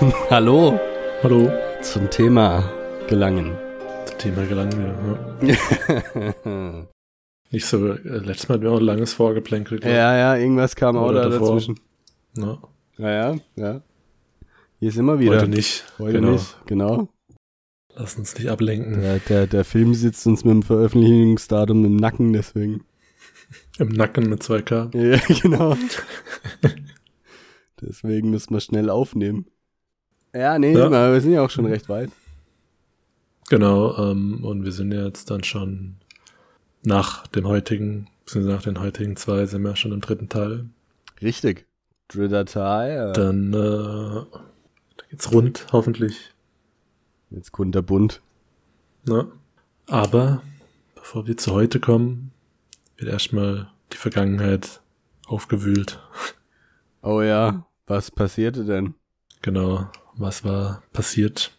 Ja, hallo Hallo. zum Thema Gelangen. Zum Thema gelangen wir. Ja. Nicht so, äh, letztes Mal hatten wir auch ein langes Vorgeplänkel. glaub ja, ja, irgendwas kam auch da dazwischen. Ja. Ja, ja, ja. Hier sind wir wieder. Heute nicht. Heute genau. nicht, genau. Lass uns nicht ablenken. Der, der, der Film sitzt uns mit dem Veröffentlichungsdatum im Nacken, deswegen. Im Nacken mit 2K. Ja, genau. deswegen müssen wir schnell aufnehmen. Ja, nee, Ja. aber wir sind ja auch schon recht weit. Genau, ähm, und wir sind ja jetzt dann schon nach dem heutigen, beziehungsweise nach den heutigen zwei, sind wir schon im dritten Teil. Richtig. Dritter Teil. Dann äh, da geht's rund, hoffentlich. Jetzt kunterbunt. Ne? Aber bevor wir zu heute kommen, wird erstmal die Vergangenheit aufgewühlt. Oh ja, was passierte denn? Genau, was war passiert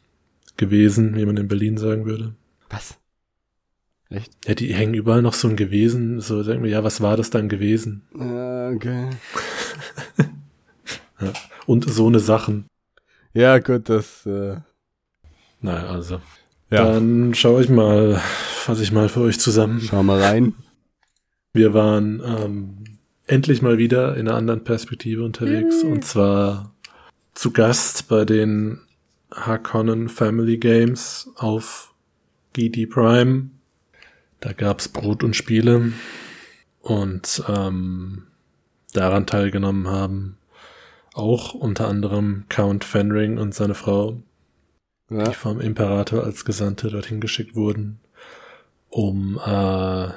gewesen, wie man in Berlin sagen würde. Was? Echt? Ja, die hängen überall noch so ein gewesen, so sagen wir, ja, was war das dann gewesen? Ja, okay. Und so eine Sachen. Ja, gut, das, äh, Naja, also. ja. Dann schaue ich mal, fasse ich mal für euch zusammen. Schau mal rein. Wir waren ähm, endlich mal wieder in einer anderen Perspektive unterwegs und zwar zu Gast bei den Harkonnen Family Games auf GD Prime. Da gab's Brot und Spiele und ähm, daran teilgenommen haben auch unter anderem Count Fenring und seine Frau, Ja. die vom Imperator als Gesandte dorthin geschickt wurden, um äh,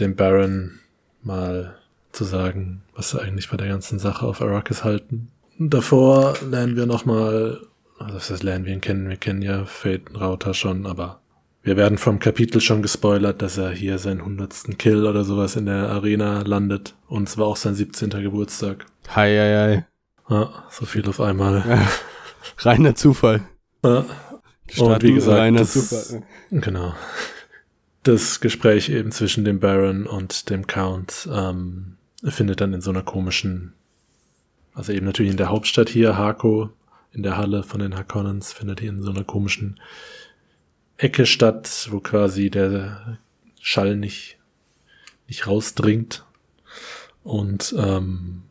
dem Baron mal zu sagen, was sie eigentlich bei der ganzen Sache auf Arrakis halten. Und davor lernen wir nochmal, also das heißt lernen wir ihn kennen, wir kennen ja Phaeton Rauter schon, aber wir werden vom Kapitel schon gespoilert, dass er hier seinen hundertsten Kill oder sowas in der Arena landet. Und es war auch sein 17. Geburtstag. Hi, hi, hi. Ah, so viel auf einmal. Ja. Reiner Zufall. Ah, Gestatten, wie gesagt, reiner das- Zufall. Genau. Das Gespräch eben zwischen dem Baron und dem Count ähm, findet dann in so einer komischen, also eben natürlich in der Hauptstadt hier, Hako, in der Halle von den Harkonnens, findet hier in so einer komischen Ecke statt, wo quasi der Schall nicht, nicht rausdringt. Und ähm,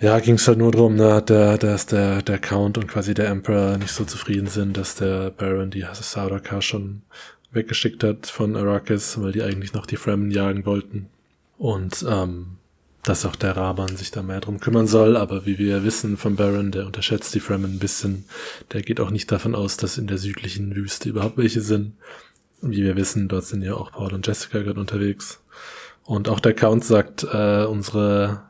ja, ging es halt nur drum, ne, der, dass der, der Count und quasi der Emperor nicht so zufrieden sind, dass der Baron die Sardaukar schon weggeschickt hat von Arrakis, weil die eigentlich noch die Fremen jagen wollten. Und ähm, dass auch der Raban sich da mehr drum kümmern soll, aber wie wir wissen vom Baron, der unterschätzt die Fremen ein bisschen. Der geht auch nicht davon aus, dass in der südlichen Wüste überhaupt welche sind. Wie wir wissen, dort sind ja auch Paul und Jessica gerade unterwegs. Und auch der Count sagt, äh, unsere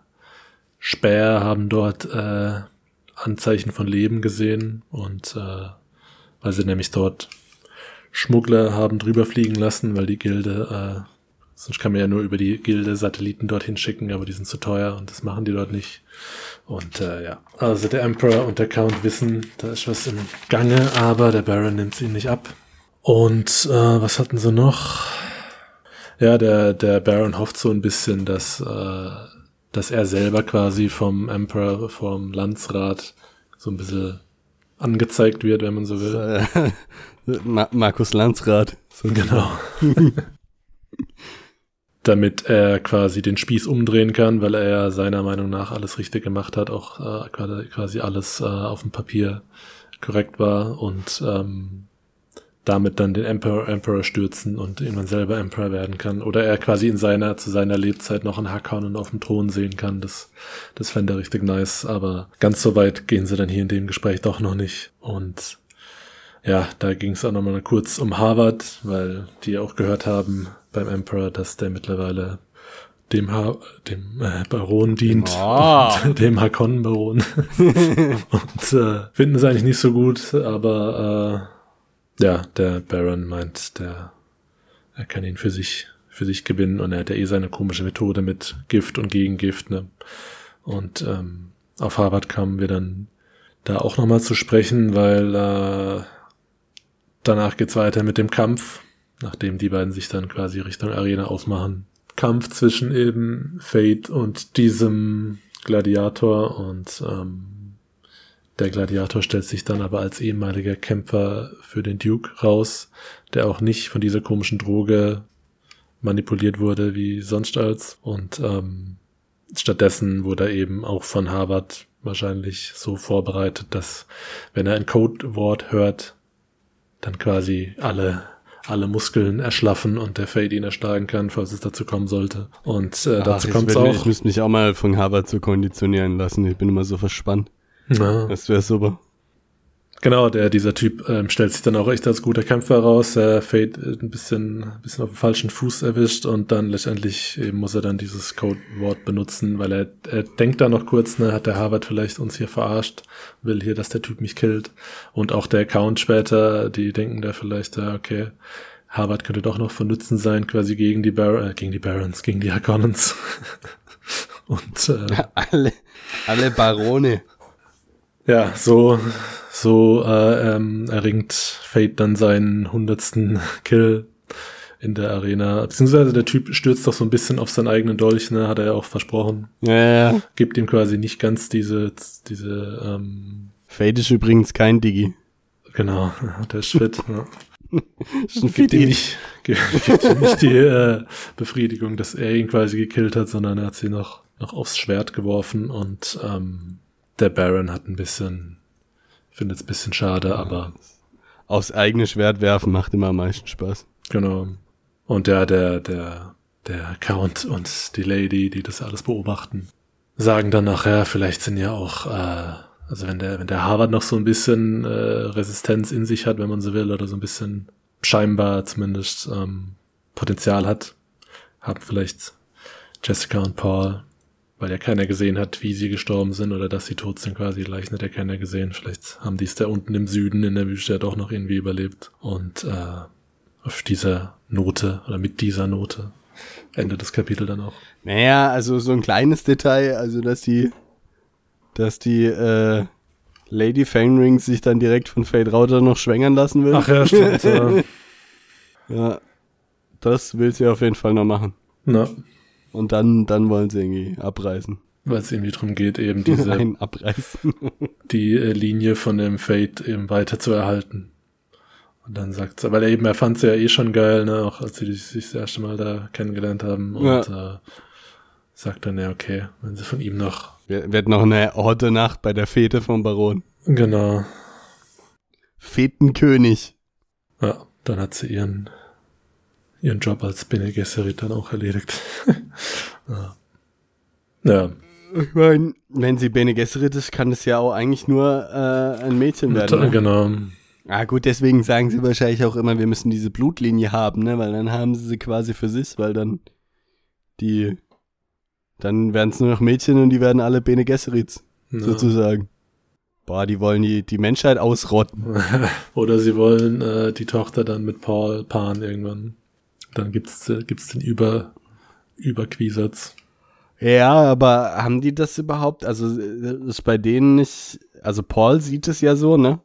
Späher haben dort äh, Anzeichen von Leben gesehen und äh, weil sie nämlich dort Schmuggler haben drüber fliegen lassen, weil die Gilde, äh, sonst kann man ja nur über die Gilde Satelliten dorthin schicken, aber die sind zu teuer und das machen die dort nicht. Und äh, ja, also der Emperor und der Count wissen, da ist was im Gange, aber der Baron nimmt ihn nicht ab. Und äh, was hatten sie noch? Ja, der, der Baron hofft so ein bisschen, dass, äh, dass er selber quasi vom Emperor, vom Landsrat so ein bisschen angezeigt wird, wenn man so will. Ma Markus Landsrat. So Genau. Damit er quasi den Spieß umdrehen kann, weil er ja seiner Meinung nach alles richtig gemacht hat, auch äh, quasi- alles äh, auf dem Papier korrekt war und ähm, damit dann den Emperor, Emperor stürzen und irgendwann selber Emperor werden kann. Oder er quasi in seiner, zu seiner Lebzeit noch einen Harkonnen auf dem Thron sehen kann. Das, das fände er richtig nice. Aber ganz so weit gehen sie dann hier in dem Gespräch doch noch nicht. Und ja, da ging es auch nochmal kurz um Harvard, weil die auch gehört haben beim Emperor, dass der mittlerweile dem, ha dem äh, Baron dient, und dem Harkonnen-Baron. und äh, finden es eigentlich nicht so gut, aber äh, ja, der Baron meint, der er kann ihn für sich für sich gewinnen und er hat ja eh seine komische Methode mit Gift und Gegengift, ne? Und ähm, auf Harvard kamen wir dann da auch nochmal zu sprechen, weil äh, danach geht's weiter mit dem Kampf, nachdem die beiden sich dann quasi Richtung Arena aufmachen. Kampf zwischen eben Fate und diesem Gladiator und ähm, Der Gladiator stellt sich dann aber als ehemaliger Kämpfer für den Duke raus, der auch nicht von dieser komischen Droge manipuliert wurde wie sonst als. Und ähm, stattdessen wurde er eben auch von Harvard wahrscheinlich so vorbereitet, dass wenn er ein Codewort hört, dann quasi alle alle Muskeln erschlaffen und der Fade ihn erschlagen kann, falls es dazu kommen sollte. Und äh, dazu kommt es auch. Ich müsste mich auch mal von Harvard zu konditionieren lassen. Ich bin immer so verspannt. Ja. Das wäre super. Genau, der, dieser Typ ähm, stellt sich dann auch echt als guter Kämpfer raus. Äh, ein bisschen, ein bisschen auf dem falschen Fuß erwischt und dann letztendlich eben muss er dann dieses Codewort benutzen, weil er, er denkt da noch kurz, ne, hat der Harvard vielleicht uns hier verarscht, will hier, dass der Typ mich killt. Und auch der Account später, die denken da vielleicht, ja, okay, Harvard könnte doch noch von Nutzen sein, quasi gegen die Bar äh, gegen die Barons, gegen die Harkonnens. und äh, alle, alle Barone. Ja, so so äh, ähm, erringt Fate dann seinen hundertsten Kill in der Arena. Beziehungsweise der Typ stürzt doch so ein bisschen auf seinen eigenen Dolch, ne? Hat er ja auch versprochen. Ja, ja. Gibt ihm quasi nicht ganz diese, diese, ähm Fate ist übrigens kein Digi. Genau, der ist fit, ja. ist ein gibt ihm nicht, gibt ihm nicht die äh, Befriedigung, dass er ihn quasi gekillt hat, sondern er hat sie noch, noch aufs Schwert geworfen und ähm, der Baron hat ein bisschen Finde es ein bisschen schade, aber. Aufs eigene Schwert werfen macht immer am meisten Spaß. Genau. Und der, der, der, der Count und die Lady, die das alles beobachten, sagen dann nachher, vielleicht sind ja auch, äh, also wenn der, wenn der Harvard noch so ein bisschen äh, Resistenz in sich hat, wenn man so will, oder so ein bisschen scheinbar zumindest ähm, Potenzial hat, haben vielleicht Jessica und Paul weil ja keiner gesehen hat, wie sie gestorben sind oder dass sie tot sind quasi. Die Leichen hat ja keiner gesehen. Vielleicht haben die es da unten im Süden in der Wüste ja doch noch irgendwie überlebt. Und äh, auf dieser Note oder mit dieser Note endet das Kapitel dann auch. Naja, also so ein kleines Detail, also dass die, dass die äh, Lady Fangring sich dann direkt von Fade Router noch schwängern lassen will. Ach ja, stimmt. ja. ja, das will sie auf jeden Fall noch machen. Na. Und dann, dann wollen sie irgendwie abreißen. Weil es irgendwie darum geht, eben diese Nein, abreißen. die äh, Linie von dem Fate eben weiter zu erhalten. Und dann sagt sie, weil er eben, er fand sie ja eh schon geil, ne, auch als sie sich das erste Mal da kennengelernt haben. Und ja. äh, sagt dann, ja, okay, wenn sie von ihm noch. Wird noch eine Orte-Nacht bei der Fete vom Baron. Genau. Fetenkönig. Ja, dann hat sie ihren ihren Job als Bene Gesserit dann auch erledigt. ja. ja. Ich meine, wenn sie Bene Gesserit ist, kann es ja auch eigentlich nur äh, ein Mädchen werden. Ne? Genau. Ah gut, deswegen sagen sie wahrscheinlich auch immer, wir müssen diese Blutlinie haben, ne? Weil dann haben sie sie quasi für sich, weil dann die dann werden es nur noch Mädchen und die werden alle Bene Gesserits, ja. sozusagen. Boah, die wollen die, die Menschheit ausrotten. Oder sie wollen äh, die Tochter dann mit Paul Pan irgendwann dann gibt's, äh, gibt's den Über, Überquisatz. Ja, aber haben die das überhaupt? Also ist bei denen nicht, also Paul sieht es ja so, ne?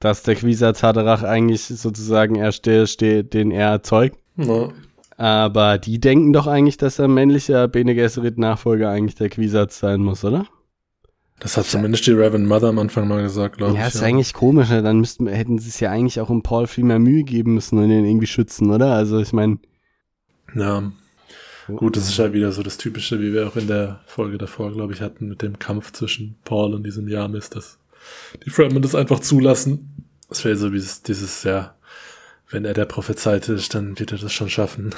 Dass der Quisatz Haderach eigentlich sozusagen erst der steht, den er erzeugt. Ja. Aber die denken doch eigentlich, dass der männliche Bene Gesserit Nachfolger eigentlich der Quisatz sein muss, oder? Das hat zumindest die Reverend Mother am Anfang mal gesagt, glaube ja, ich. Ist ja, ist eigentlich komisch, ne? dann müssten, hätten sie es ja eigentlich auch um Paul viel mehr Mühe geben müssen und ihn irgendwie schützen, oder? Also ich meine. Ja. Gut, das ist ja wieder so das Typische, wie wir auch in der Folge davor, glaube ich, hatten, mit dem Kampf zwischen Paul und diesem Yamis, dass die Fremen das einfach zulassen. Das wäre so dieses, dieses, ja, wenn er der Prophezeit ist, dann wird er das schon schaffen.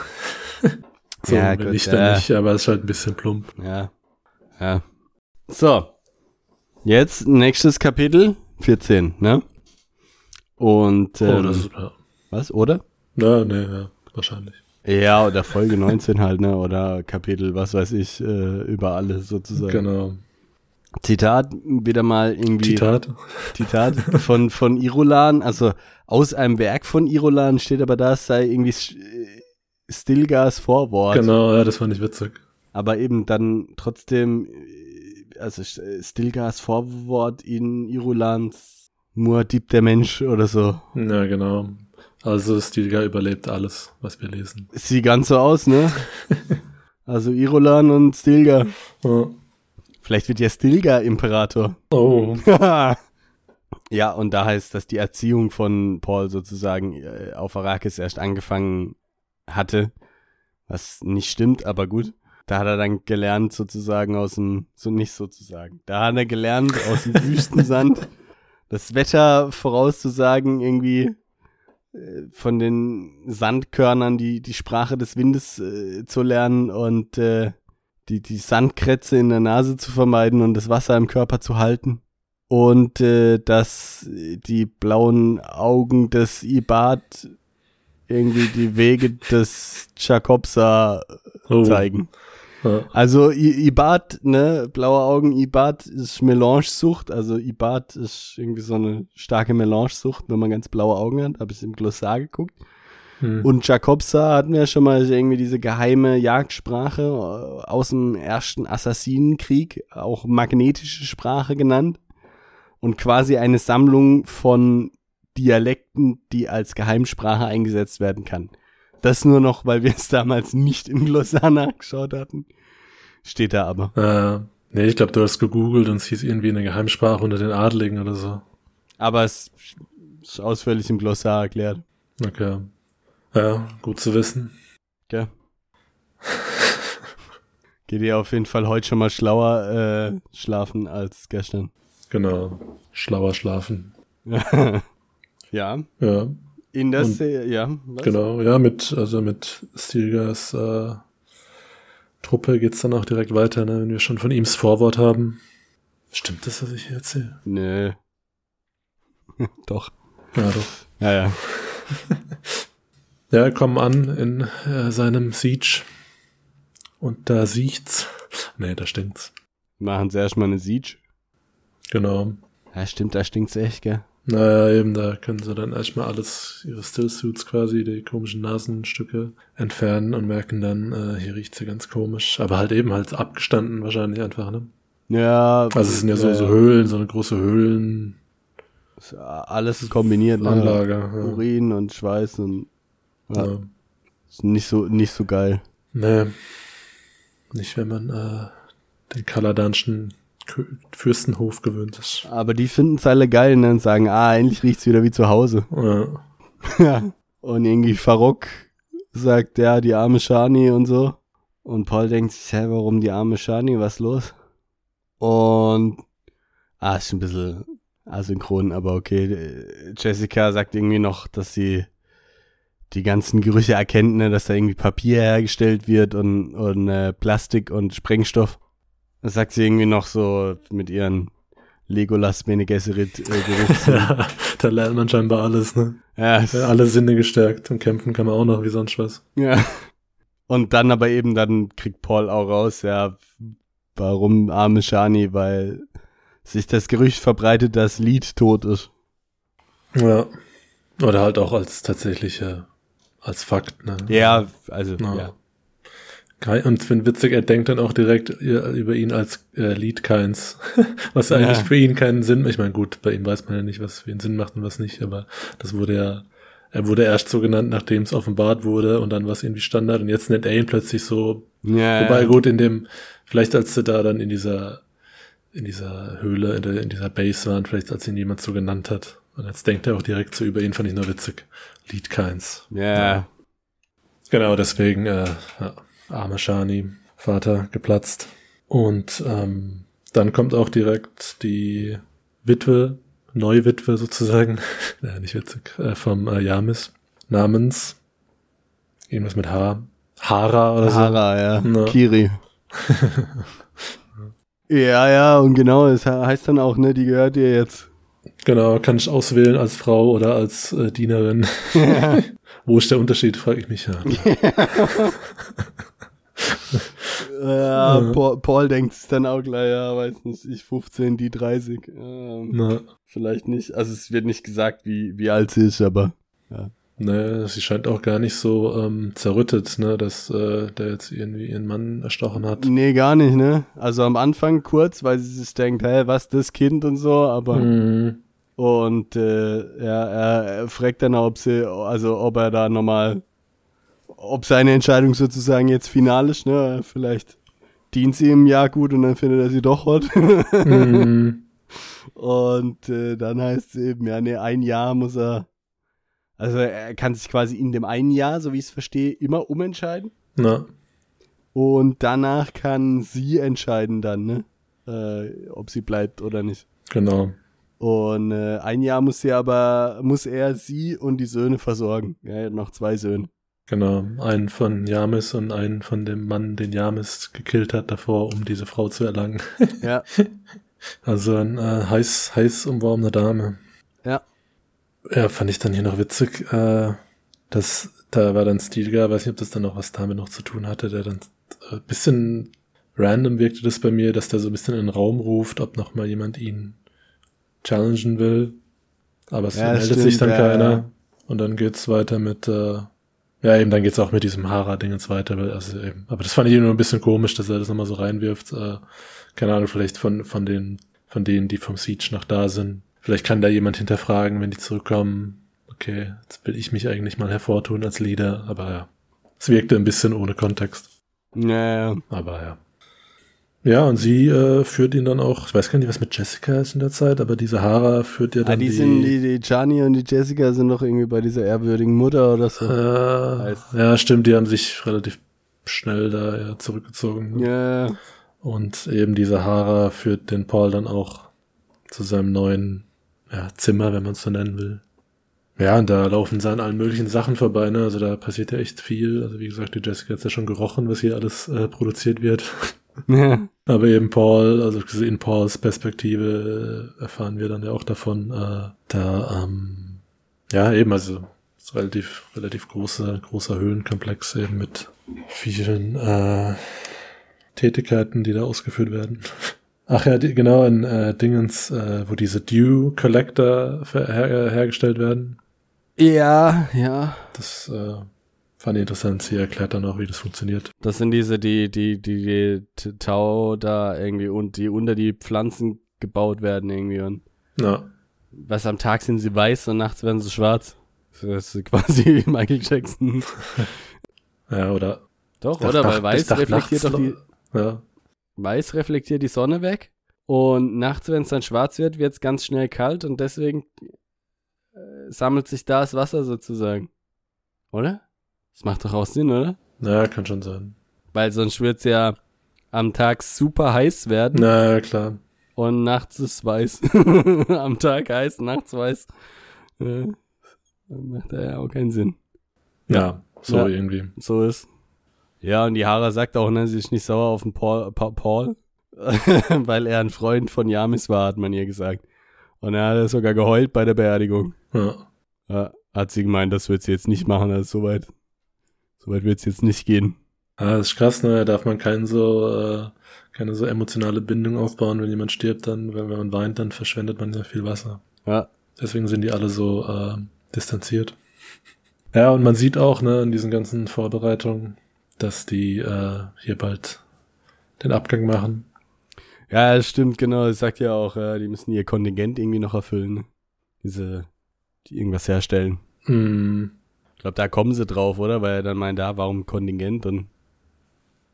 so, ja, wenn gut, nicht, dann ja. nicht, aber es ist halt ein bisschen plump. Ja. Ja. So, Jetzt nächstes Kapitel 14, ne? Und ähm, oh, das ist, ja. was, oder? Ja, ne, ja, wahrscheinlich. Ja, oder Folge 19 halt, ne? Oder Kapitel, was weiß ich, äh, über alles sozusagen. Genau. Zitat wieder mal irgendwie. Zitat. Zitat von, von Irolan, also aus einem Werk von Irolan steht aber da, es sei irgendwie Stillgas Vorwort. Genau, ja, das fand ich witzig. Aber eben dann trotzdem also Stilgas Vorwort in Irulans Muad'Dib der Mensch oder so. Ja, genau. Also Stilgar überlebt alles, was wir lesen. Sieht ganz so aus, ne? also Irulan und Stilgar. Ja. Vielleicht wird ja Stilgar Imperator. Oh. Ja, und da heißt, dass die Erziehung von Paul sozusagen äh, auf Arrakis erst angefangen hatte, was nicht stimmt, aber gut. Da hat er dann gelernt sozusagen aus dem, so nicht sozusagen, da hat er gelernt aus dem Wüstensand das Wetter vorauszusagen, irgendwie äh, von den Sandkörnern die, die Sprache des Windes äh, zu lernen und äh, die, die Sandkrätze in der Nase zu vermeiden und das Wasser im Körper zu halten. Und äh, dass die blauen Augen des Ibad irgendwie die Wege des Jacobsa Oh. zeigen. Ja. Also I- Ibad, ne, blaue Augen, Ibad ist Melange-Sucht, also Ibad ist irgendwie so eine starke Melange-Sucht, wenn man ganz blaue Augen hat, habe ich im Glossar geguckt. Hm. Und Jacobsa hatten wir schon mal irgendwie diese geheime Jagdsprache äh, aus dem ersten Assassinenkrieg, auch magnetische Sprache genannt. Und quasi eine Sammlung von Dialekten, die als Geheimsprache eingesetzt werden kann. Das nur noch, weil wir es damals nicht im Glossar nachgeschaut hatten. Steht da aber. Äh, nee, ich glaube, du hast gegoogelt und es hieß irgendwie eine Geheimsprache unter den Adligen oder so. Aber es ist ausführlich im Glossar erklärt. Okay. Ja, gut zu wissen. Gell? Geht ihr auf jeden Fall heute schon mal schlauer äh, schlafen als gestern. Genau. Schlauer schlafen. ja. Ja, In der Szene, ja. Was? genau. Ja, mit, also mit Stilgas äh, Truppe geht's dann auch direkt weiter, ne, wenn wir schon von ihm das Vorwort haben. Stimmt das, was ich hier erzähle? Nö. Doch. Ja, doch. Ja, ja. Ja, kommen an in äh, seinem Siege. Und da sieht's. Nee, da stinkt's. Machen sie erstmal eine Siege. Genau. Ja, stimmt, da stinkt's echt, gell? Naja, eben, da können sie dann erstmal alles, ihre Stillsuits quasi, die komischen Nasenstücke entfernen und merken dann, äh, hier riecht's ja ganz komisch. Aber halt eben halt abgestanden wahrscheinlich einfach, ne? Ja. Also es sind ja so, so Höhlen, so eine große ist Alles kombiniert, ne? Ja. Urin und Schweiß und ja, Ja. ist nicht so, nicht so geil. Nee. Nicht, wenn man äh, den kaladanschen Fürstenhof gewöhnt ist. Aber die finden's alle geil ne, und sagen, ah, endlich riecht's wieder wie zu Hause. Ja. Ja. Und irgendwie Farok sagt, ja, die arme Shani und so. Und Paul denkt sich, hä, warum die arme Shani, was los? Und, ah, ist ein bisschen asynchron, aber okay. Jessica sagt irgendwie noch, dass sie die ganzen Gerüche erkennt, ne, dass da irgendwie Papier hergestellt wird und, und äh, Plastik und Sprengstoff. Das sagt sie irgendwie noch so mit ihren Legolas Bene Gesserit äh, ja. Da lernt man scheinbar alles, ne? ja, alle Sinne gestärkt und kämpfen kann man auch noch wie sonst was. Ja. Und dann aber eben, dann kriegt Paul auch raus, ja, warum arme Shani, weil sich das Gerücht verbreitet, dass Lied tot ist. Ja. Oder halt auch als tatsächliche, als Fakt, ne? Ja, also, Ja. ja. Kei- Und ich finde witzig, er denkt dann auch direkt über ihn als äh, Lied Keins. was eigentlich Ja. für ihn keinen Sinn macht. Ich meine, gut, bei ihm weiß man ja nicht, was für ihn Sinn macht und was nicht, aber das wurde ja, er wurde erst so genannt, nachdem es offenbart wurde und dann war es irgendwie Standard und jetzt nennt er ihn plötzlich so. ja Wobei ja. gut, in dem, vielleicht als sie da dann in dieser, in dieser Höhle, in, der, in dieser Base waren, vielleicht als ihn jemand so genannt hat. Und jetzt denkt er auch direkt so über ihn, fand ich nur witzig. Lied Keins. Ja, Genau, deswegen, äh, ja, arme Shani, Vater geplatzt. Und ähm, dann kommt auch direkt die Witwe, Neuwitwe sozusagen, ja, nicht witzig, äh, vom äh, Yamis, namens irgendwas mit H, Hara oder so. Hara, ja. Ja. Kiri. ja, ja, und genau, es he- heißt dann auch, ne, die gehört dir jetzt. Genau, kann ich auswählen als Frau oder als äh, Dienerin. Wo ist der Unterschied, frage ich mich ja. Ja, Ja. Paul, Paul denkt es dann auch gleich, ja, weiß nicht, ich 15, die 30. Ähm, Vielleicht nicht, also es wird nicht gesagt, wie, wie alt sie ist, aber ne, sie scheint auch gar nicht so ähm, zerrüttet, ne, dass äh, der jetzt irgendwie ihren Mann erstochen hat. Nee, gar nicht, ne? Also am Anfang kurz, weil sie sich denkt, hä, was, das Kind und so, aber Mhm. und äh, ja, er, er fragt dann auch, ob sie, also ob er da nochmal, ob seine Entscheidung sozusagen jetzt final ist, ne? Vielleicht dient sie im Jahr gut und dann findet er sie doch hot. Mhm. Und äh, dann heißt es eben, ja, nee, ein Jahr muss er. Also er kann sich quasi in dem einen Jahr, so wie ich es verstehe, immer umentscheiden. Na, Und danach kann sie entscheiden dann, ne? Äh, ob sie bleibt oder nicht. genau. Und äh, ein Jahr muss sie aber, muss er sie und die Söhne versorgen. Ja, er hat noch zwei Söhne. Genau. Einen von Jamis und einen von dem Mann, den Jamis gekillt hat davor, um diese Frau zu erlangen. Ja. Also ein äh, heiß, heiß umworbener Dame. Ja. Ja, fand ich dann hier noch witzig, äh, dass da war dann Stilgar, weiß nicht, ob das dann noch was damit noch zu tun hatte, der dann äh, bisschen random wirkte das bei mir, dass der so ein bisschen in den Raum ruft, ob noch mal jemand ihn challengen will. Aber es Ja, meldet stimmt, sich dann ja, keiner. ja. Und dann geht's weiter mit, äh, ja, eben, dann geht's auch mit diesem Hara-Ding jetzt weiter. Also eben, aber das fand ich nur ein bisschen komisch, dass er das nochmal so reinwirft. Äh, keine Ahnung, vielleicht von, von den, von denen, die vom Siege noch da sind. Vielleicht kann da jemand hinterfragen, wenn die zurückkommen. Okay, jetzt will ich mich eigentlich mal hervortun als Leader, aber ja. Es wirkte ein bisschen ohne Kontext. Ja, ja. Aber ja. Ja, und sie äh, führt ihn dann auch, ich weiß gar nicht, was mit Jessica ist in der Zeit, aber diese Hara führt ja Ah, dann die, sind, die, die Gianni und die Jessica sind doch irgendwie bei dieser ehrwürdigen Mutter oder so. Äh, ja, stimmt, die haben sich relativ schnell da ja zurückgezogen. Ja, Und eben diese Hara führt den Paul dann auch zu seinem neuen ja, Zimmer, wenn man es so nennen will. Ja, und da laufen sie an allen möglichen Sachen vorbei, ne? Also da passiert ja echt viel. Also wie gesagt, die Jessica hat ja schon gerochen, was hier alles äh, produziert wird. Ja. Aber eben Paul, also in Pauls Perspektive äh, erfahren wir dann ja auch davon, äh, da, ähm, ja, eben, also relativ, relativ großer, großer Höhlenkomplex eben mit vielen äh, Tätigkeiten, die da ausgeführt werden. Ach ja, die, genau, in äh, Dingens, äh, wo diese Dew Collector her hergestellt werden. Ja, ja. Das äh, fand ich interessant. Sie erklärt dann auch, wie das funktioniert. Das sind diese, die, die, die, die Tau da irgendwie und die unter die Pflanzen gebaut werden irgendwie und Ja, was am Tag sind sie weiß und nachts werden sie schwarz. Das ist quasi Michael Jackson. ja, oder Doch, oder? Dach- Weil weiß reflektiert doch die, Ja, weiß reflektiert die Sonne weg und nachts, wenn es dann schwarz wird, wird es ganz schnell kalt und deswegen äh, sammelt sich da das Wasser sozusagen. Oder? Das macht doch auch Sinn, oder? ja, kann schon sein. Weil sonst wird es ja am Tag super heiß werden Na klar. und nachts ist weiß. am Tag heiß, nachts weiß. Äh, dann macht da ja auch keinen Sinn. Ja, so Ja. irgendwie. So ist. Ja, und die Hara sagt auch, ne, sie ist nicht sauer auf den Paul, Pa- Paul weil er ein Freund von Yamis war, hat man ihr gesagt. Und er hat sogar geheult bei der Beerdigung. Ja. Ja, hat sie gemeint, das wird sie jetzt nicht machen, also soweit, soweit wird es jetzt nicht gehen. Ah, das ist krass, ne? Da darf man kein so, äh, keine so emotionale Bindung aufbauen, wenn jemand stirbt, dann, wenn, wenn man weint, dann verschwendet man ja viel Wasser. Ja, Deswegen sind die alle so äh, distanziert. Ja, und man sieht auch, ne, in diesen ganzen Vorbereitungen, dass die äh, hier bald den Abgang machen. ja, das stimmt, genau, das sagt ja auch, ja, die müssen ihr Kontingent irgendwie noch erfüllen. Diese, die irgendwas herstellen. Mm, glaube, da kommen sie drauf, oder? Weil er dann meint, da, warum Kontingent? Und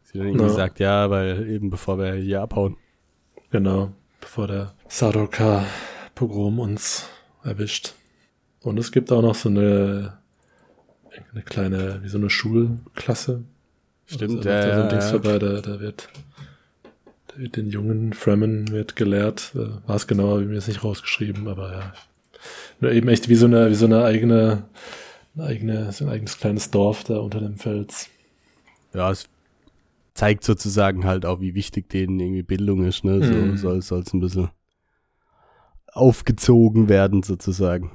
sie dann irgendwie Ja. sagt, ja, weil eben bevor wir hier abhauen. genau, bevor der Sadoka-Pogrom uns erwischt. Und es gibt auch noch so eine, eine kleine, wie so eine Schulklasse. Stimmt, also, da ja, da so ein ja, Dings ja. vorbei, da, da wird, da wird den jungen Fremen wird gelehrt. Äh, War es genauer, wie mir jetzt nicht rausgeschrieben, aber ja. Nur eben echt wie so eine, wie so eine eigene, eine eigene, ein eigenes kleines Dorf da unter dem Fels. Ja, es zeigt sozusagen halt auch, wie wichtig denen irgendwie Bildung ist, ne? So Mhm. soll es ein bisschen aufgezogen werden, sozusagen.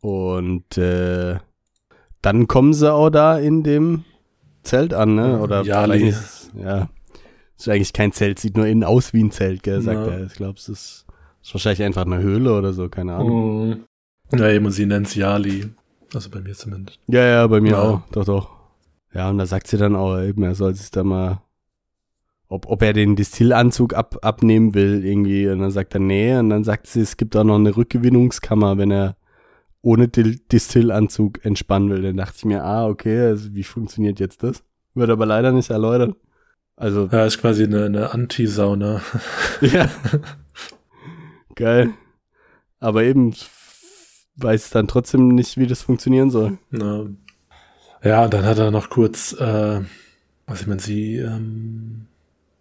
Und äh, dann kommen sie auch da in dem Zelt an, ne? Oder Ja, ist es- ja. Ist eigentlich kein Zelt, sieht nur innen aus wie ein Zelt, gell, sagt Ja. er. Ich glaube, es ist, ist wahrscheinlich einfach eine Höhle oder so, keine Ahnung. Mhm. Ja, eben, und sie nennt's Yali. Also bei mir zumindest. Ja, ja, bei mir Ja. auch. Doch, doch. Ja, und da sagt sie dann auch eben, er soll sich da mal, ob, ob er den Distillanzug ab, abnehmen will irgendwie. Und dann sagt er, nee. Und dann sagt sie, es gibt auch noch eine Rückgewinnungskammer, wenn er ohne Distillanzug entspannen will. Dann dachte ich mir, ah, okay, also wie funktioniert jetzt das? Wird aber leider nicht erläutert. Also, Ja, ist quasi eine, eine Anti-Sauna. ja. Geil. Aber eben weiß dann trotzdem nicht, wie das funktionieren soll. Na, ja, und dann hat er noch kurz, äh, was ich meine, sie, ähm,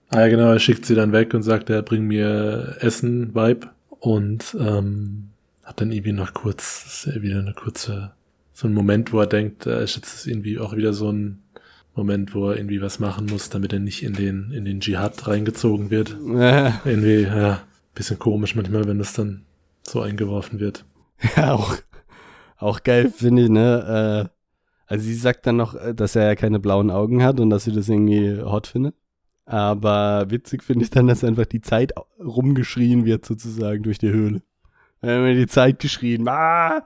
ah ja genau, er schickt sie dann weg und sagt, er bring mir Essen, Vibe und ähm, hat dann irgendwie noch kurz, ist wieder eine kurze, so ein Moment, wo er denkt, da ist jetzt irgendwie auch wieder so ein Moment, wo er irgendwie was machen muss, damit er nicht in den, in den Dschihad reingezogen wird. Äh, Irgendwie, ja, bisschen komisch manchmal, wenn das dann so eingeworfen wird. ja, auch, auch geil, finde ich, ne? Äh, also sie sagt dann noch, äh, dass er ja keine blauen Augen hat und dass sie das irgendwie hot findet. Aber witzig finde ich dann, dass einfach die Zeit rumgeschrien wird, sozusagen, durch die Höhle. Wir haben die Zeit geschrien. Ah!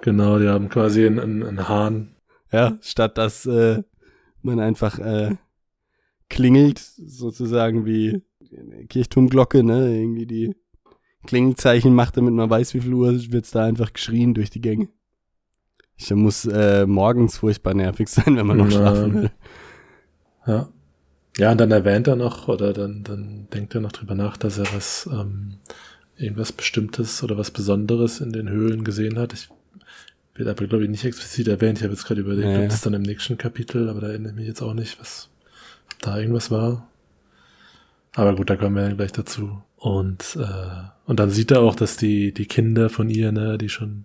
Genau, die haben quasi einen, einen, einen Hahn. Ja, statt dass äh, man einfach äh, klingelt, sozusagen wie eine Kirchturmglocke, ne? Irgendwie die Klingelzeichen macht, damit man weiß, wie viel Uhr wird's da einfach geschrien durch die Gänge. Ich muss äh, morgens furchtbar nervig sein, wenn man noch schlafen will. Ja. Ja, und dann erwähnt er noch, oder dann, dann denkt er noch drüber nach, dass er was, ähm, irgendwas Bestimmtes oder was Besonderes in den Höhlen gesehen hat. Ich wird aber, glaube ich, nicht explizit erwähnt. Ich habe jetzt gerade überlegt, Ja, ob das dann im nächsten Kapitel, aber da erinnere ich mich jetzt auch nicht, was ob da irgendwas war. Aber gut, da kommen wir gleich dazu. Und, äh, und dann sieht er auch, dass die, die Kinder von ihr, ne, die schon,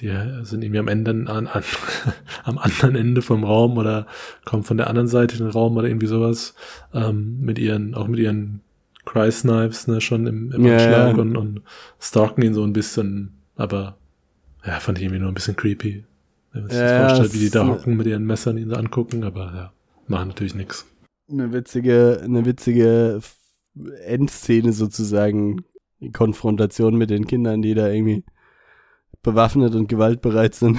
die sind irgendwie am Ende an, an, am anderen Ende vom Raum oder kommen von der anderen Seite in den Raum oder irgendwie sowas, ähm, mit ihren, auch mit ihren Cry Snipes, ne, schon im, im Anschlag ja. und, und stalken ihn so ein bisschen, aber ja, fand ich irgendwie nur ein bisschen creepy. Wenn man sich das Ja, vorstellt, wie die da hocken mit ihren Messern ihn so angucken, aber ja, machen natürlich nichts. Eine witzige, eine witzige Endszene sozusagen. Die Konfrontation mit den Kindern, die da irgendwie bewaffnet und gewaltbereit sind.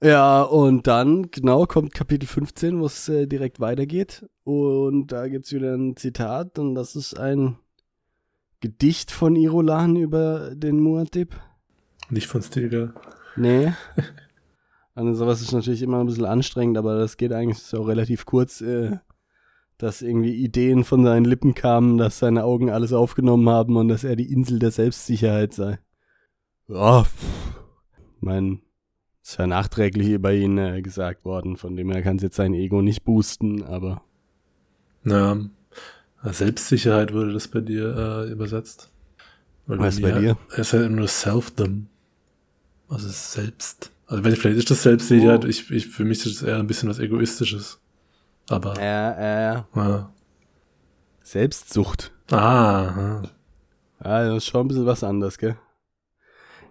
Ja, und dann, genau, kommt Kapitel 15, wo es äh, direkt weitergeht. Und da gibt's wieder ein Zitat und das ist ein Gedicht von Irolan über den Muad'Dib. Nicht von Stilgar. Nee. Also sowas ist natürlich immer ein bisschen anstrengend, aber das geht eigentlich so relativ kurz, äh, dass irgendwie Ideen von seinen Lippen kamen, dass seine Augen alles aufgenommen haben und dass er die Insel der Selbstsicherheit sei. Ja, pff. mein, ist ja nachträglich über ihn äh, gesagt worden, von dem her kann es jetzt sein Ego nicht boosten, aber Ja, Selbstsicherheit wurde das bei dir äh, übersetzt. Weil Was bei dir? Es ist halt nur Self-them. Also selbst. Also wenn- vielleicht ist das Selbstsicherheit, Oh. ich, ich, für mich ist es eher ein bisschen was Egoistisches. Aber, ja, äh, ja. Selbstsucht. Ah, Ja, das ist schon ein bisschen was anderes, gell?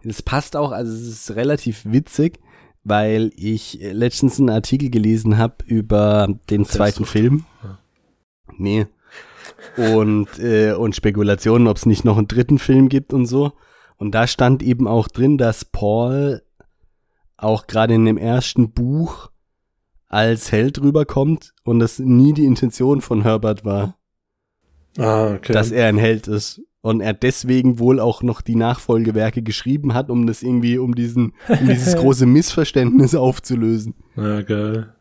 Es passt auch, also es ist relativ witzig, weil ich letztens einen Artikel gelesen habe über den zweiten. Film. Ja. Nee. Und, äh, und Spekulationen, ob es nicht noch einen dritten Film gibt und so. Und da stand eben auch drin, dass Paul auch gerade in dem ersten Buch als Held rüberkommt und das nie die Intention von Herbert war ah, okay. dass er ein Held ist. Und er deswegen wohl auch noch die Nachfolgewerke geschrieben hat, um das irgendwie, um diesen, um dieses große Missverständnis aufzulösen. ja, geil.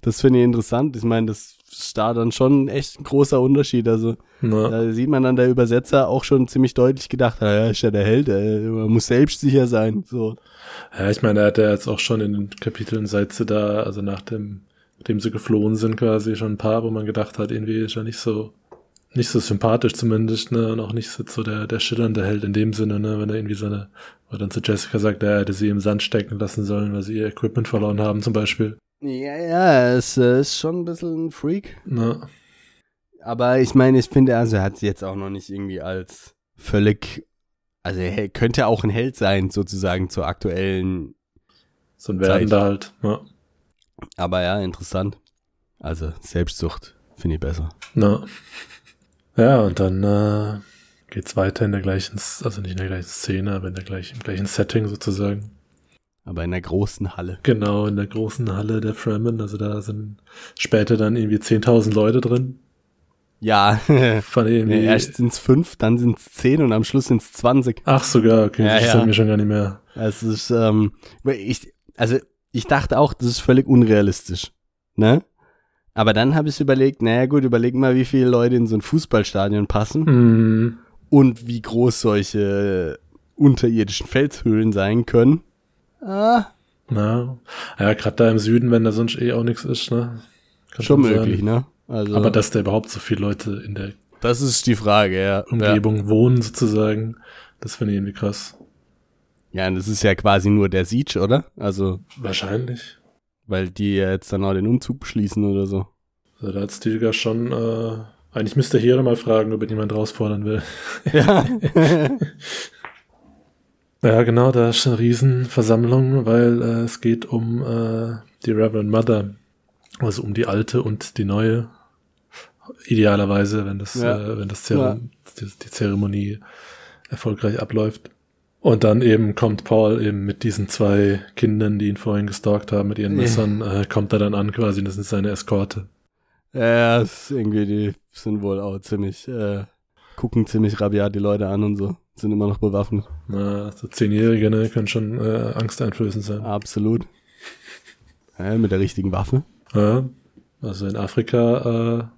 Das finde ich interessant. Ich meine, das ist da dann schon echt ein großer Unterschied. Also, Na, da sieht man dann der Übersetzer auch schon ziemlich deutlich gedacht, ah, ja, ist ja der Held, äh, man muss selbstsicher sein. So. ja, ich meine, er hat ja jetzt auch schon in den Kapiteln, seit sie da, also nach dem, nachdem sie geflohen sind quasi, schon ein paar, wo man gedacht hat, irgendwie ist er nicht so, nicht so sympathisch zumindest, ne, und auch nicht so, der, der schillernde Held in dem Sinne, ne, wenn er irgendwie seine, wo er dann zu Jessica sagt, er hätte sie im Sand stecken lassen sollen, weil sie ihr Equipment verloren haben zum Beispiel. Ja, ja, es äh, ist schon ein bisschen ein Freak. Na, Aber ich meine, ich finde, also er hat sie jetzt auch noch nicht irgendwie als völlig, also er könnte auch ein Held sein, sozusagen zur aktuellen, so ein Werdender halt, ja. aber ja, interessant. Also Selbstsucht finde ich besser. Na. Ja, und dann äh, geht's weiter in der gleichen, also nicht in der gleichen Szene, aber in der gleichen, im gleichen Setting sozusagen. Aber in der großen Halle. Genau, in der großen Halle der Fremen. Also da sind später dann irgendwie 10.000 Leute drin. Ja, Fand ich irgendwie. erst sind es fünf, dann sind es zehn und am Schluss sind es zwanzig. Ach sogar, okay, Ja, das ja. stand mir schon gar nicht mehr. Es ist, ähm, ich, also ich dachte auch, das ist völlig unrealistisch, ne? Aber dann habe ich überlegt, naja gut, überleg mal, wie viele Leute in so ein Fußballstadion passen. Hm, und wie groß solche unterirdischen Felshöhlen sein können. Ah, Na, ja, gerade da im Süden, wenn da sonst eh auch nichts ist, ne? Kann schon möglich, ne? Also, Aber dass da überhaupt so viele Leute in der das ist die Frage, ja. Ja, Umgebung wohnen sozusagen, das finde ich irgendwie krass. ja, und das ist ja quasi nur der Siege, oder? Also, Wahrscheinlich. weil die ja jetzt dann auch den Umzug beschließen oder so. Also da hat Stilgar schon, äh, eigentlich müsste hier mal fragen, ob ihn jemand herausfordern will. Ja. Ja, genau, da ist eine Riesenversammlung, weil äh, es geht um äh, die Reverend Mother. Also um die alte und die neue. Idealerweise, wenn das, Ja. äh, wenn das Zere die, die Zeremonie erfolgreich abläuft. Und dann eben kommt Paul eben mit diesen zwei Kindern, die ihn vorhin gestalkt haben, mit ihren Ja. Messern, äh, kommt er dann an quasi, das ist seine Eskorte. ja, irgendwie, die sind wohl auch ziemlich, äh, gucken ziemlich rabiat die Leute an und so. Sind immer noch bewaffnet. Na, so Zehnjährige, ne, können schon äh, angsteinflößend sein. Absolut. Ja, mit der richtigen Waffe. Ja, also in Afrika,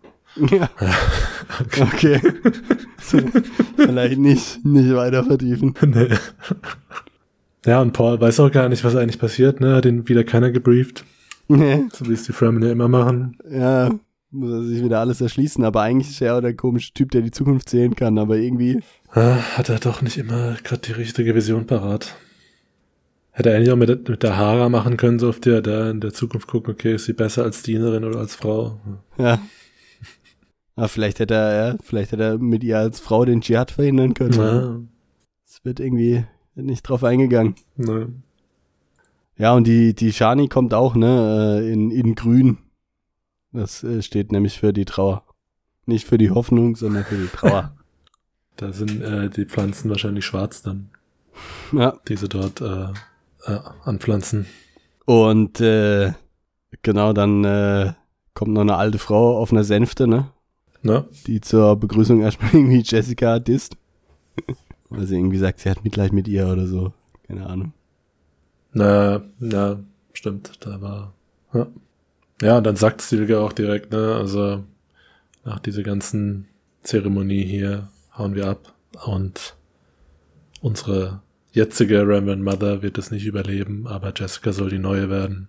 Ja. Okay. so, vielleicht nicht, nicht weiter vertiefen. äh, nee. Ja, und Paul weiß auch gar nicht, was eigentlich passiert, ne, hat ihn wieder keiner gebrieft, Nee. so wie es die Fremen ja immer machen. Ja, muss er sich wieder alles erschließen, aber eigentlich ist er auch der komische Typ, der die Zukunft sehen kann, aber irgendwie, Ah, hat er doch nicht immer gerade die richtige Vision parat. Hätte er eigentlich auch mit, mit der Hara machen können, so oft der da in der Zukunft gucken, okay, ist sie besser als Dienerin oder als Frau? ja. Aber vielleicht hätte er, ja, vielleicht hätte er mit ihr als Frau den Dschihad verhindern können. Ja, Es wird irgendwie nicht drauf eingegangen. ne. Ja, und die, die Shani kommt auch, ne, äh, in, in grün. Das äh, steht nämlich für die Trauer. Nicht für die Hoffnung, sondern für die Trauer. Da sind äh, die Pflanzen wahrscheinlich schwarz dann, ja. die sie dort äh, äh, anpflanzen. Und äh, genau, dann äh, kommt noch eine alte Frau auf einer Sänfte, ne? Na, Die zur Begrüßung erstmal irgendwie Jessica disst. Weil sie irgendwie sagt, sie hat Mitleid mit ihr oder so. Keine Ahnung. na, na, stimmt, da war, ja. Ja, und dann sagt Stilge auch direkt, ne, also nach dieser ganzen Zeremonie hier hauen wir ab und unsere jetzige Reverend Mother wird es nicht überleben, aber Jessica soll die neue werden.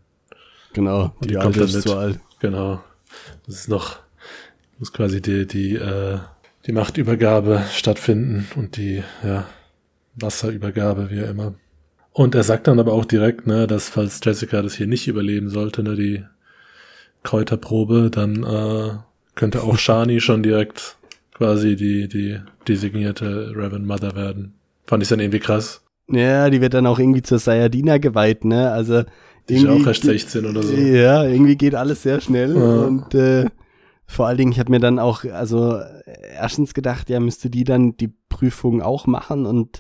Genau, Und die, die kommt dann ist mit. zu alt. Genau. Das ist noch, muss quasi die, die, äh, die Machtübergabe stattfinden und die, ja, Wasserübergabe, wie immer. Und er sagt dann aber auch direkt, ne, dass falls Jessica das hier nicht überleben sollte, ne, die Kräuterprobe, dann äh, könnte auch Shani schon direkt quasi die, die designierte Reverend Mother werden. Fand ich dann irgendwie krass. Ja, die wird dann auch irgendwie zur Sayadina geweiht, ne? Also Die ist ja auch erst 16 oder so. Ja, irgendwie geht alles sehr schnell Ja. und äh, vor allen Dingen, ich habe mir dann auch, also erstens gedacht, ja, müsste die dann die Prüfung auch machen und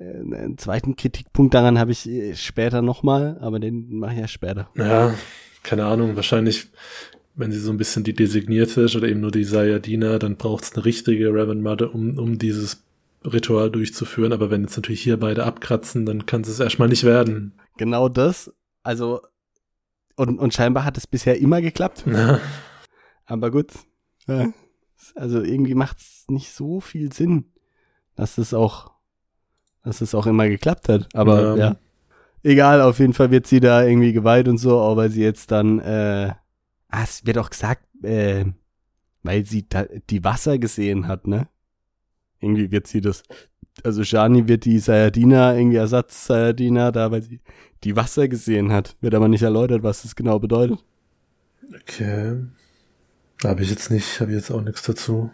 äh, einen zweiten Kritikpunkt daran habe ich äh, später nochmal, aber den mache ich ja später. Ja, keine Ahnung, wahrscheinlich, wenn sie so ein bisschen die designierte ist oder eben nur die Sayadina, dann braucht es eine richtige Reverend Mother, um, um dieses Ritual durchzuführen. Aber wenn jetzt natürlich hier beide abkratzen, dann kann es erstmal nicht werden. Genau das, also und, und scheinbar hat es bisher immer geklappt, Ja, aber gut. Ja, also irgendwie macht es nicht so viel Sinn, dass es auch, dass es auch immer geklappt hat. Aber Ja. ja. Egal, auf jeden Fall wird sie da irgendwie geweiht und so, weil sie jetzt dann, äh, ah, es wird auch gesagt, äh, weil sie da, die Wasser gesehen hat, ne? Irgendwie wird sie das, also Shani wird die Sayadina, irgendwie Ersatz Sayadina da, weil sie die Wasser gesehen hat. Wird aber nicht erläutert, was das genau bedeutet. okay. Habe ich jetzt nicht, habe ich jetzt auch nichts dazu.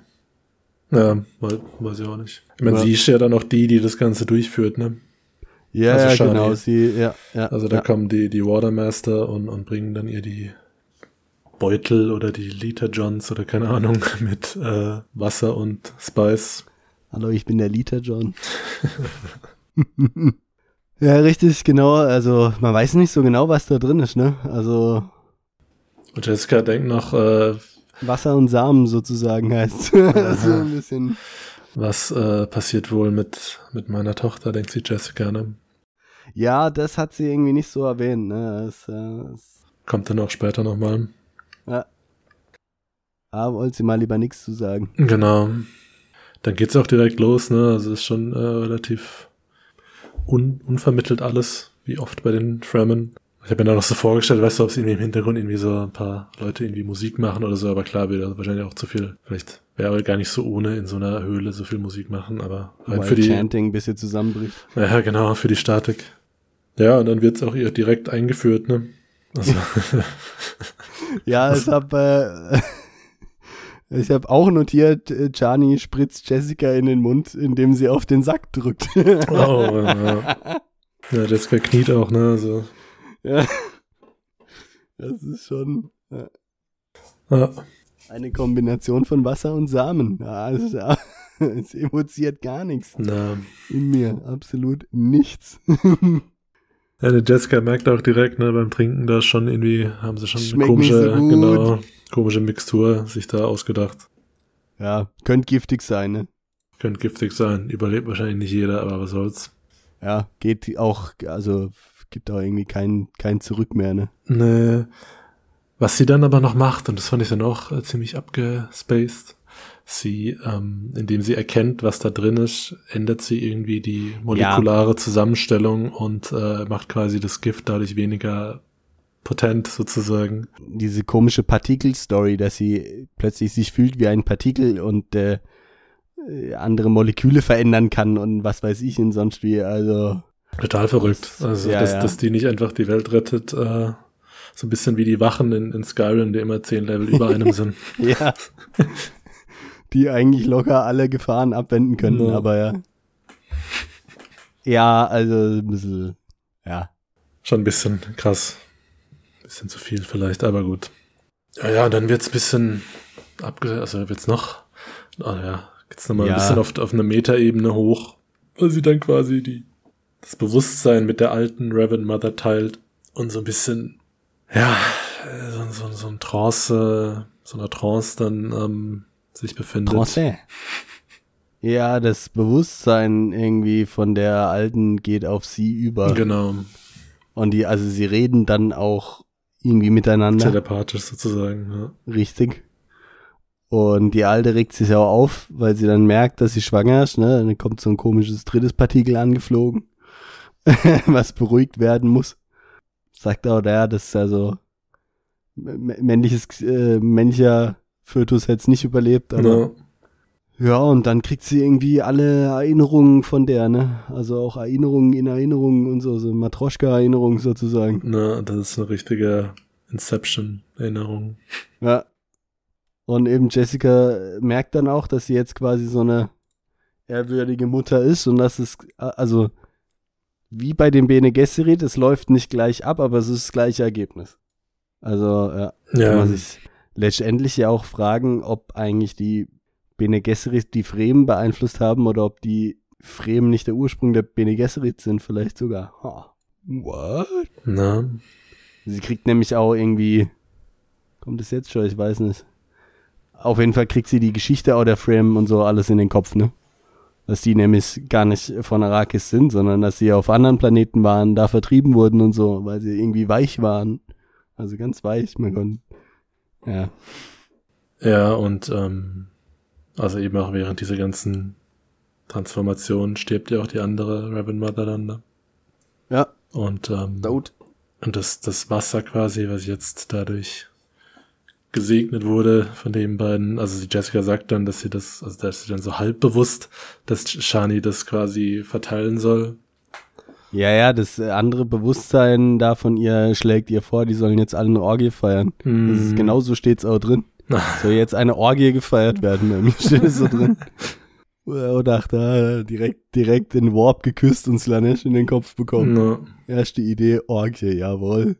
Ja, weiß, weiß ich auch nicht. Ich meine, Ja. sie ist ja dann auch die, die das Ganze durchführt, ne? Ja, Also ja, Shani. genau, sie, ja, ja. Also da ja. kommen die, die Watermaster und, und bringen dann ihr die Beutel oder die Liter Johns oder keine Ahnung mit äh, Wasser und Spice. Hallo, ich bin der Liter John. ja, richtig, genau. Also, man weiß nicht so genau, was da drin ist, ne? Also, Und Jessica denkt noch, äh, Wasser und Samen sozusagen heißt. ist so ein bisschen. was äh, passiert wohl mit, mit meiner Tochter, denkt sie Jessica, ne? Ja, das hat sie irgendwie nicht so erwähnt, ne? Das, äh, das, Kommt dann auch später nochmal. ja. Aber wollte sie mal lieber nichts zu sagen. Genau. dann geht's auch direkt los, ne? Also ist schon äh, relativ un unvermittelt alles, wie oft bei den Fremen. Ich habe mir da noch so vorgestellt, weißt du, ob es irgendwie im Hintergrund irgendwie so ein paar Leute irgendwie Musik machen oder so, aber klar, wieder wahrscheinlich auch zu viel. Vielleicht wäre gar nicht so ohne in so einer Höhle so viel Musik machen, aber rein für die Chanting, bis sie zusammenbricht. Ja, genau, für die Statik. Ja, und dann wird's auch ihr direkt eingeführt, ne? Also. ja, ich habe äh, ich habe auch notiert, Chani spritzt Jessica in den Mund, indem sie auf den Sack drückt. oh, ja. ja, Jessica kniet auch, ne? Also. Ja. Das ist schon ja. Ja. eine Kombination von Wasser und Samen. Ja, es, ja, es emotiert gar nichts Na. in mir. Absolut nichts. Ja, die Jessica merkt auch direkt, ne, beim Trinken da schon irgendwie, haben sie schon Schmeckt eine komische, so genau, komische Mixtur sich da ausgedacht. Ja, könnte giftig sein, ne? Könnte giftig sein. Überlebt wahrscheinlich nicht jeder, aber was soll's. Ja, geht auch, also gibt auch irgendwie kein, kein Zurück mehr, ne? Ne. Was sie dann aber noch macht, und das fand ich dann auch äh, ziemlich abgespaced, sie, ähm, indem sie erkennt, was da drin ist, ändert sie irgendwie die molekulare ja. Zusammenstellung und äh, macht quasi das Gift dadurch weniger potent sozusagen. Diese komische Partikel-Story, dass sie plötzlich sich fühlt wie ein Partikel und äh, andere Moleküle verändern kann und was weiß ich und sonst wie, also. Total verrückt. Also, ja, dass, ja. dass die nicht einfach die Welt rettet, äh, so ein bisschen wie die Wachen in, in Skyrim, die immer zehn Level über einem sind. ja. Die eigentlich locker alle Gefahren abwenden können, ja. aber ja. Ja, also ein bisschen, ja. Schon ein bisschen krass. Ein bisschen zu viel vielleicht, aber gut. Ja, ja, dann wird's ein bisschen abge, also wird's noch, oh ja, geht's nochmal ja. ein bisschen auf, auf eine Metaebene hoch, weil sie dann quasi die, das Bewusstsein mit der alten Reverend Mother teilt und so ein bisschen, ja, so, so, so ein Trance, so eine Trance dann ähm, sich befindet. Trance. Ja, das Bewusstsein irgendwie von der Alten geht auf sie über. Genau. Und die, also sie reden dann auch irgendwie miteinander. Telepathisch sozusagen, ja. Richtig. Und die Alte regt sich auch auf, weil sie dann merkt, dass sie schwanger ist, ne? Dann kommt so ein komisches drittes Partikel angeflogen, was beruhigt werden muss. Sagt auch, ja, das ist also männliches, äh, männlicher Fötus hätte es nicht überlebt, aber. Ja. ja, und dann kriegt sie irgendwie alle Erinnerungen von der, ne? Also auch Erinnerungen in Erinnerungen und so, so Matroschka-Erinnerungen sozusagen. Na, das ist eine richtige Inception-Erinnerung. Ja. Und eben Jessica merkt dann auch, dass sie jetzt quasi so eine ehrwürdige Mutter ist und dass es, also, wie bei dem Bene Gesserit, es läuft nicht gleich ab, aber es ist das gleiche Ergebnis. Also, ja, ja. kann man sich letztendlich ja auch fragen, ob eigentlich die Bene Gesserit die Fremen beeinflusst haben oder ob die Fremen nicht der Ursprung der Bene Gesserit sind, vielleicht sogar. Ha. What? Na. Sie kriegt nämlich auch irgendwie, kommt es jetzt schon, ich weiß nicht. Auf jeden Fall kriegt sie die Geschichte auch der Fremen und so alles in den Kopf, ne? Dass die nämlich gar nicht von Arrakis sind, sondern dass sie auf anderen Planeten waren, da vertrieben wurden und so, weil sie irgendwie weich waren. Also ganz weich, mein Gott. Ja. Ja, und ähm, also eben auch während dieser ganzen Transformation stirbt ja auch die andere Reverend Mother dann. Ne? Ja. Und ähm, und das, das Wasser quasi, was jetzt dadurch gesegnet wurde von den beiden, also die Jessica sagt dann, dass sie das, also dass sie dann so halb bewusst, dass Shani das quasi verteilen soll ja, ja, das andere Bewusstsein da von ihr schlägt ihr vor, die sollen jetzt alle eine Orgie feiern. Mm. Das ist, mhm. genau so steht's auch drin. Soll jetzt eine Orgie gefeiert werden, bei mir steht es so drin. Oder dachte, direkt, direkt den Warp geküsst und Slanesh in den Kopf bekommen. No. Erste Idee, Orgie, jawohl.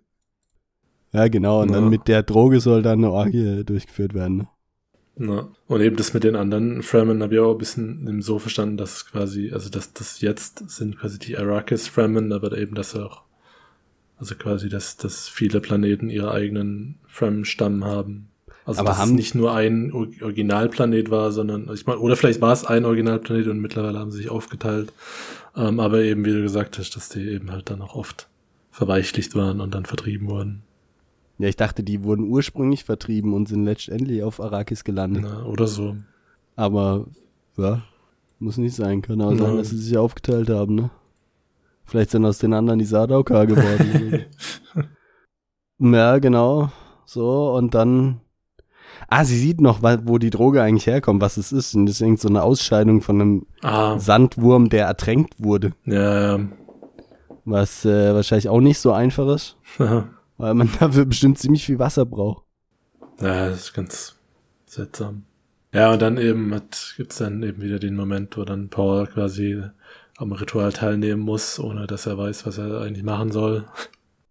Ja, genau, und no. dann mit der Droge soll dann eine Orgie durchgeführt werden. Na. Und eben das mit den anderen Fremen habe ich auch ein bisschen so verstanden, dass quasi, also dass das jetzt sind quasi die Arrakis Fremen, aber eben das auch, also quasi, dass, dass viele Planeten ihre eigenen Fremen-Stamm haben. Also aber dass haben es nicht nur ein Originalplanet war, sondern ich meine, oder vielleicht war es ein Originalplanet und mittlerweile haben sie sich aufgeteilt. Ähm, aber eben, wie du gesagt hast, dass die eben halt dann auch oft verweichlicht waren und dann vertrieben wurden. Ja, ich dachte, die wurden ursprünglich vertrieben und sind letztendlich auf Arrakis gelandet. Na, oder so. Aber Ja. Muss nicht sein. Kann auch Ja. sein, dass sie sich aufgeteilt haben, ne? Vielleicht sind aus den anderen die Sadauka geworden. ja, genau. So, und dann. Ah, sie sieht noch, wo die Droge eigentlich herkommt, was es ist. Und das ist irgend so eine Ausscheidung von einem Ah, Sandwurm, der ertränkt wurde. ja, Was äh, wahrscheinlich auch nicht so einfach ist, ja. weil man dafür bestimmt ziemlich viel Wasser braucht. Ja, das ist ganz seltsam. Ja, und dann eben hat, gibt's dann eben wieder den Moment, wo dann Paul quasi am Ritual teilnehmen muss, ohne dass er weiß, was er eigentlich machen soll.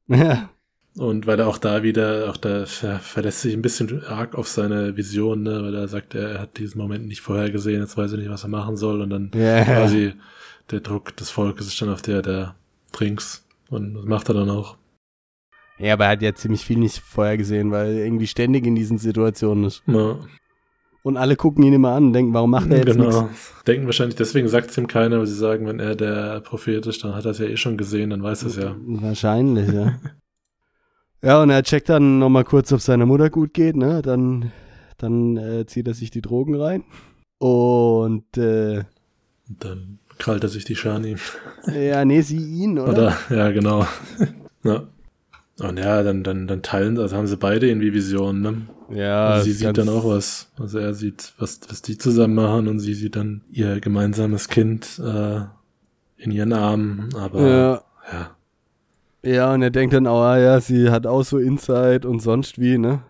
Ja. Und weil er auch da wieder, auch da ver verlässt sich ein bisschen arg auf seine Vision, ne, weil er sagt, er hat diesen Moment nicht vorher gesehen, jetzt weiß er nicht, was er machen soll. Und dann Ja. quasi der Druck des Volkes ist dann auf der der Trinks. Und das macht er dann auch. Ja, aber er hat ja ziemlich viel nicht vorher gesehen, weil er irgendwie ständig in diesen Situationen ist. Ja, Und alle gucken ihn immer an und denken, warum macht er jetzt genau. nichts? Denken wahrscheinlich, deswegen sagt es ihm keiner, weil sie sagen, wenn er der Prophet ist, dann hat er es ja eh schon gesehen, dann weiß er es ja. Wahrscheinlich, ja. ja, und er checkt dann nochmal kurz, ob seiner Mutter gut geht, ne? Dann, dann äh, zieht er sich die Drogen rein. Und äh, dann krallt er sich die Shani. ja, nee, sie ihn, oder? Oder, ja, genau. ja. Und ja, dann, dann, dann teilen, also haben sie beide irgendwie Visionen, ne? Ja, Also sie sieht dann auch was. Also er sieht, was, was die zusammen machen und sie sieht dann ihr gemeinsames Kind äh, in ihren Armen. Aber Ja, ja. ja, und er denkt dann auch, ah, ja, sie hat auch so Insight und sonst wie, ne?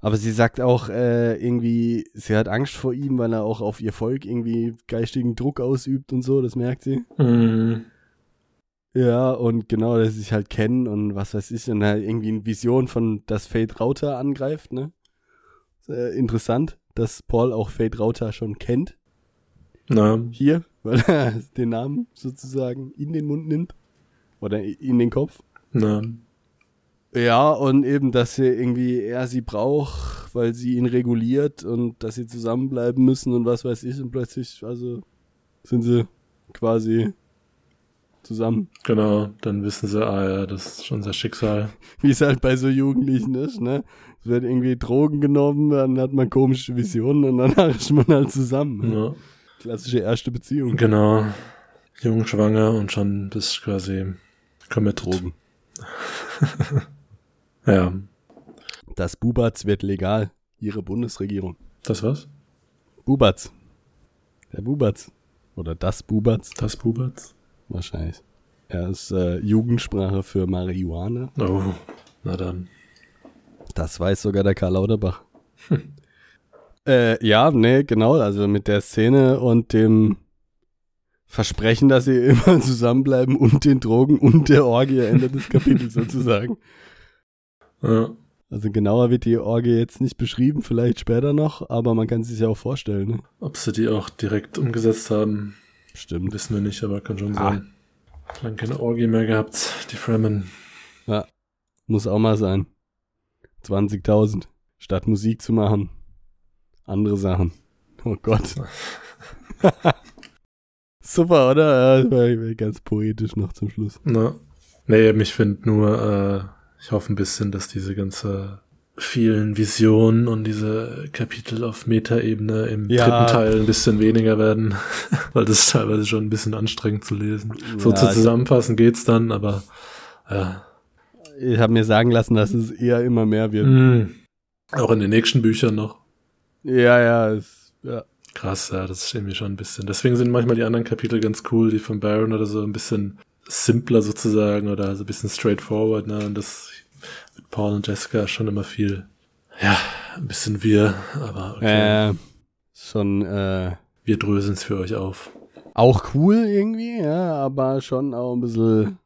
Aber sie sagt auch äh, irgendwie, sie hat Angst vor ihm, weil er auch auf ihr Volk irgendwie geistigen Druck ausübt und so, das merkt sie. Mhm. Ja, und genau, dass sie sich halt kennen und was weiß ich, und halt irgendwie eine Vision von, dass Fate Rauter angreift, ne? Äh, interessant, dass Paul auch Fate Rauter schon kennt, Na, hier, weil er den Namen sozusagen in den Mund nimmt. Oder in den Kopf. na. Ja, und eben, dass sie irgendwie er sie braucht, weil sie ihn reguliert und dass sie zusammenbleiben müssen und was weiß ich, und plötzlich, also, sind sie quasi zusammen. Genau, dann wissen sie, ah ja, das ist unser Schicksal. wie es halt bei so Jugendlichen ist, ne? Es wird irgendwie Drogen genommen, dann hat man komische Visionen und danach ist man halt zusammen. Ja. Klassische erste Beziehung. Genau. Jung, schwanger und schon bist quasi committed. Drogen. Ja. Das Bubatz wird legal. Ihre Bundesregierung. Das was? Bubatz. Der Bubatz. Oder das Bubatz. Das Buberts? Wahrscheinlich. Er ist äh, Jugendsprache für Marihuana. Oh, na dann. Das weiß sogar der Karl Lauterbach. äh, ja, nee, genau. Also mit der Szene und dem Versprechen, dass sie immer zusammenbleiben und den Drogen und der Orgie Ende des Kapitels sozusagen. Ja. Also genauer wird die Orgie jetzt nicht beschrieben, vielleicht später noch, aber man kann sich ja auch vorstellen. Ne? Ob sie die auch direkt umgesetzt haben, Stimmt. wissen wir nicht, aber kann schon Ah. sein. Lang keine Orgie mehr gehabt, die Fremen. Muss auch mal sein. 20.000. Statt Musik zu machen. Andere Sachen. Oh Gott. Super, oder? Ja, ganz poetisch noch zum Schluss. Na. Nee, ich finde nur, äh, ich hoffe ein bisschen, dass diese ganze vielen Visionen und diese Kapitel auf Metaebene im Ja. dritten Teil ein bisschen weniger werden, weil das ist teilweise schon ein bisschen anstrengend zu lesen. so Ja, zu ich- zusammenfassen geht's dann, aber ja. Ich habe mir sagen lassen, dass es eher immer mehr wird. Mm. Auch in den nächsten Büchern noch. Ja, ja, es, ja. Krass, ja, das ist irgendwie schon ein bisschen. Deswegen sind manchmal die anderen Kapitel ganz cool, die von Baron oder so ein bisschen simpler sozusagen oder so ein bisschen straightforward, ne? Und das Paul und Jessica schon immer viel, ja, ein bisschen wir, aber okay. Äh, schon äh, wir dröseln es für euch auf. auch cool irgendwie, ja, aber schon auch ein bisschen.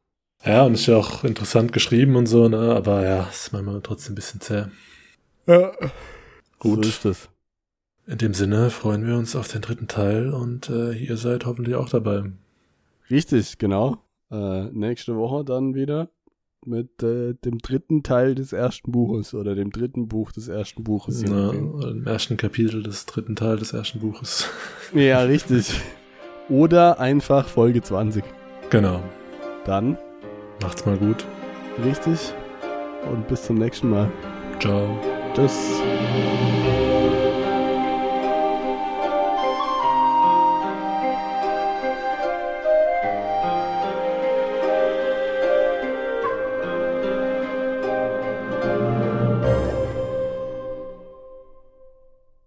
Ja, und ist ja auch interessant geschrieben und so, ne? Aber ja, ist manchmal trotzdem ein bisschen zäh. Ja. Gut. So ist das. In dem Sinne freuen wir uns auf den dritten Teil und äh, ihr seid hoffentlich auch dabei. Richtig, genau. Äh, nächste Woche dann wieder mit äh, dem dritten Teil des ersten Buches oder dem dritten Buch des ersten Buches. Na, nachdem. Im ersten Kapitel des dritten Teil des ersten Buches. Ja, richtig. Oder einfach Folge 20. Genau. Dann Macht's mal gut. richtig und bis zum nächsten Mal. Ciao. Tschüss.